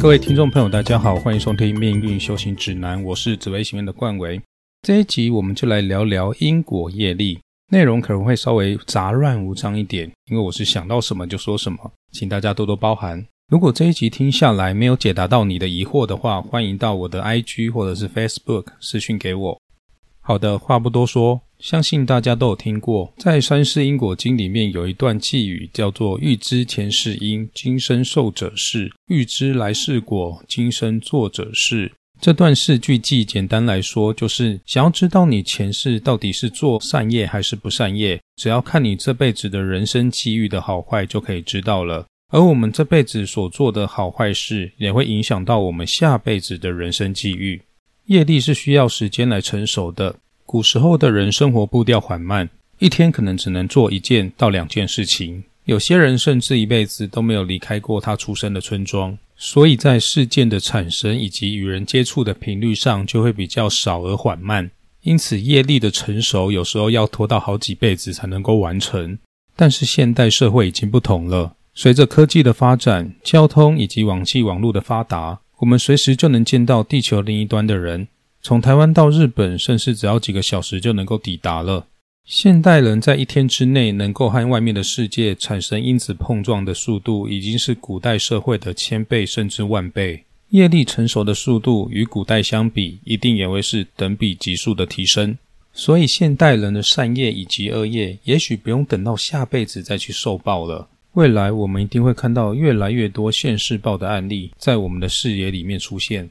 各位听众朋友，大家好，欢迎收听《命运修行指南》，我是紫薇学院的冠维。这一集我们就来聊聊因果业力，内容可能会稍微杂乱无章一点，因为我是想到什么就说什么，请大家多多包涵。如果这一集听下来没有解答到你的疑惑的话，欢迎到我的 IG 或者是 Facebook 私讯给我。好的，话不多说，相信大家都有听过，在《三世因果经》里面有一段寄语，叫做“欲知前世因，今生受者是；欲知来世果，今生做者是”。这段四句记，简单来说，就是想要知道你前世到底是做善业还是不善业，只要看你这辈子的人生际遇的好坏，就可以知道了。而我们这辈子所做的好坏事，也会影响到我们下辈子的人生际遇。业力是需要时间来成熟的。古时候的人生活步调缓慢，一天可能只能做一件到两件事情。有些人甚至一辈子都没有离开过他出生的村庄，所以在事件的产生以及与人接触的频率上就会比较少而缓慢。因此，业力的成熟有时候要拖到好几辈子才能够完成。但是现代社会已经不同了。随着科技的发展，交通以及网际网络的发达，我们随时就能见到地球另一端的人。从台湾到日本，甚至只要几个小时就能够抵达了。现代人在一天之内能够和外面的世界产生因子碰撞的速度，已经是古代社会的千倍甚至万倍。业力成熟的速度与古代相比，一定也会是等比级数的提升。所以，现代人的善业以及恶业，也许不用等到下辈子再去受报了。未来我们一定会看到越来越多现世报的案例在我们的视野里面出现。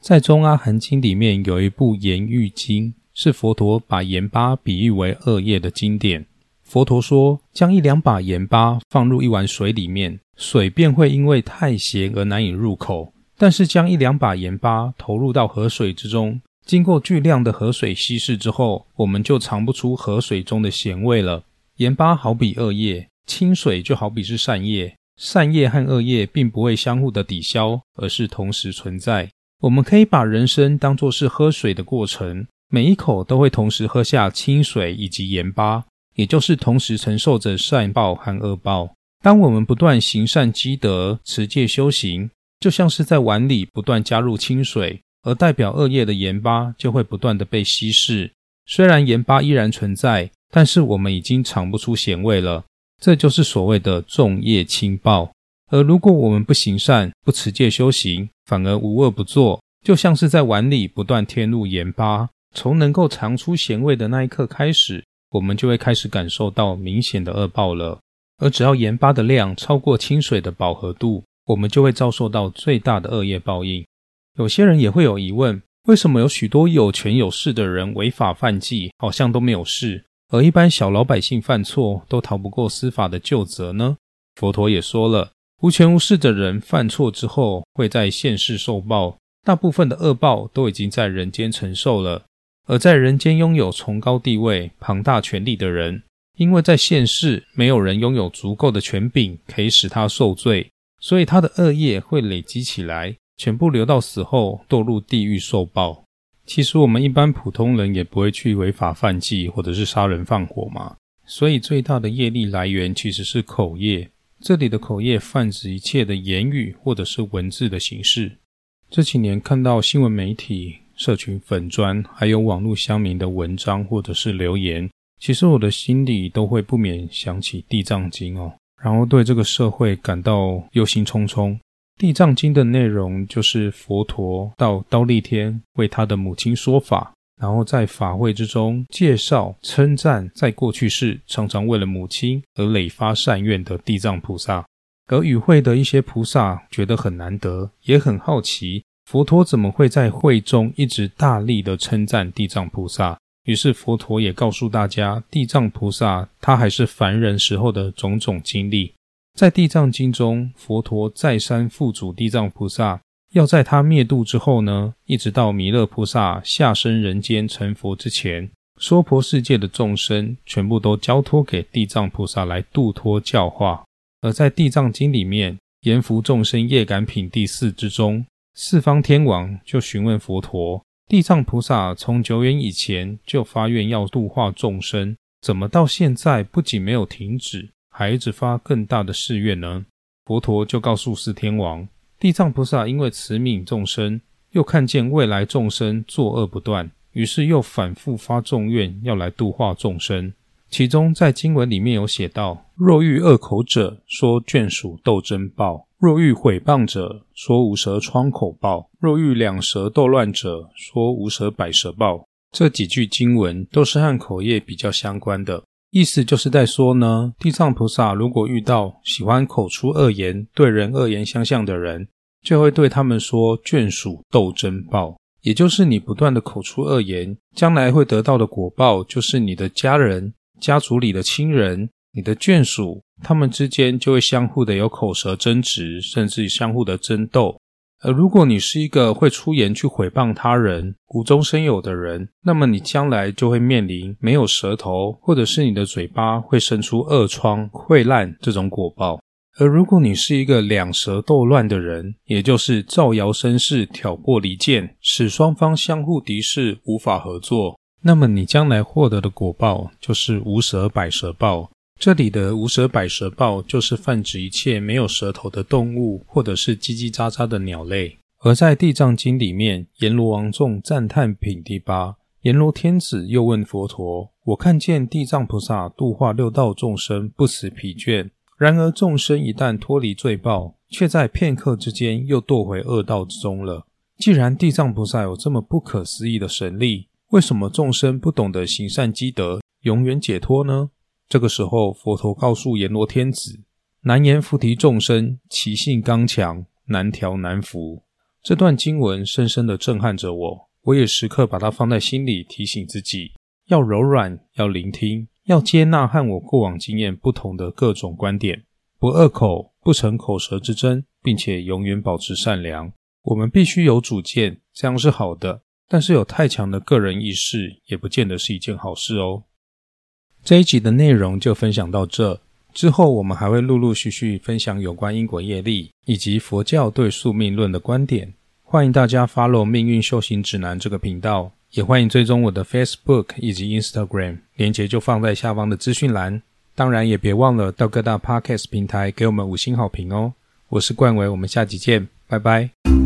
在《中阿含经》里面有一部《盐狱经》，是佛陀把盐巴比喻为恶业的经典。佛陀说，将一两把盐巴放入一碗水里面，水便会因为太咸而难以入口；但是将一两把盐巴投入到河水之中，经过巨量的河水稀释之后，我们就尝不出河水中的咸味了。盐巴好比恶业。清水就好比是善业，善业和恶业并不会相互的抵消，而是同时存在。我们可以把人生当作是喝水的过程，每一口都会同时喝下清水以及盐巴，也就是同时承受着善报和恶报。当我们不断行善积德、持戒修行，就像是在碗里不断加入清水，而代表恶业的盐巴就会不断的被稀释。虽然盐巴依然存在，但是我们已经尝不出咸味了。这就是所谓的重业轻报。而如果我们不行善、不持戒修行，反而无恶不作，就像是在碗里不断添入盐巴，从能够尝出咸味的那一刻开始，我们就会开始感受到明显的恶报了。而只要盐巴的量超过清水的饱和度，我们就会遭受到最大的恶业报应。有些人也会有疑问：为什么有许多有权有势的人违法犯纪，好像都没有事？而一般小老百姓犯错都逃不过司法的救责呢？佛陀也说了，无权无势的人犯错之后会在现世受报，大部分的恶报都已经在人间承受了。而在人间拥有崇高地位、庞大权力的人，因为在现世没有人拥有足够的权柄可以使他受罪，所以他的恶业会累积起来，全部留到死后堕入地狱受报。其实我们一般普通人也不会去违法犯纪或者是杀人放火嘛，所以最大的业力来源其实是口业。这里的口业泛指一切的言语或者是文字的形式。这几年看到新闻媒体、社群粉砖，还有网络乡民的文章或者是留言，其实我的心里都会不免想起《地藏经》哦，然后对这个社会感到忧心忡忡。地藏经的内容就是佛陀到刀立天为他的母亲说法，然后在法会之中介绍、称赞在过去世常常为了母亲而累发善愿的地藏菩萨。而与会的一些菩萨觉得很难得，也很好奇佛陀怎么会在会中一直大力的称赞地藏菩萨。于是佛陀也告诉大家，地藏菩萨他还是凡人时候的种种经历。在《地藏经》中，佛陀再三复嘱地藏菩萨，要在他灭度之后呢，一直到弥勒菩萨下生人间成佛之前，娑婆世界的众生全部都交托给地藏菩萨来度脱教化。而在《地藏经》里面，《阎浮众生业感品》第四之中，四方天王就询问佛陀：地藏菩萨从久远以前就发愿要度化众生，怎么到现在不仅没有停止？还一直发更大的誓愿呢？佛陀就告诉四天王：地藏菩萨因为慈悯众生，又看见未来众生作恶不断，于是又反复发众愿，要来度化众生。其中在经文里面有写到：若遇恶口者，说眷属斗争报；若遇毁谤者，说无舌疮口报；若遇两舌斗乱者，说无舌百舌报。这几句经文都是和口业比较相关的。意思就是在说呢，地藏菩萨如果遇到喜欢口出恶言、对人恶言相向的人，就会对他们说眷属斗争报，也就是你不断的口出恶言，将来会得到的果报，就是你的家人、家族里的亲人、你的眷属，他们之间就会相互的有口舌争执，甚至相互的争斗。而如果你是一个会出言去毁谤他人、无中生有的人，那么你将来就会面临没有舌头，或者是你的嘴巴会生出恶疮、溃烂这种果报。而如果你是一个两舌斗乱的人，也就是造谣生事、挑拨离间，使双方相互敌视、无法合作，那么你将来获得的果报就是无舌百舌报。这里的无舌百舌豹就是泛指一切没有舌头的动物，或者是叽叽喳喳的鸟类。而在地藏经里面，阎罗王众赞叹品第八，阎罗天子又问佛陀：“我看见地藏菩萨度化六道众生不辞疲倦，然而众生一旦脱离罪报，却在片刻之间又堕回恶道之中了。既然地藏菩萨有这么不可思议的神力，为什么众生不懂得行善积德，永远解脱呢？”这个时候，佛陀告诉阎罗天子：“难言菩提众生，其性刚强，难调难服。”这段经文深深的震撼着我，我也时刻把它放在心里，提醒自己要柔软，要聆听，要接纳和我过往经验不同的各种观点，不恶口，不成口舌之争，并且永远保持善良。我们必须有主见，这样是好的，但是有太强的个人意识，也不见得是一件好事哦。这一集的内容就分享到这，之后我们还会陆陆续续分享有关因果业力以及佛教对宿命论的观点。欢迎大家 follow 命运修行指南这个频道，也欢迎追踪我的 Facebook 以及 Instagram，链接就放在下方的资讯栏。当然也别忘了到各大 Podcast 平台给我们五星好评哦。我是冠伟，我们下集见，拜拜。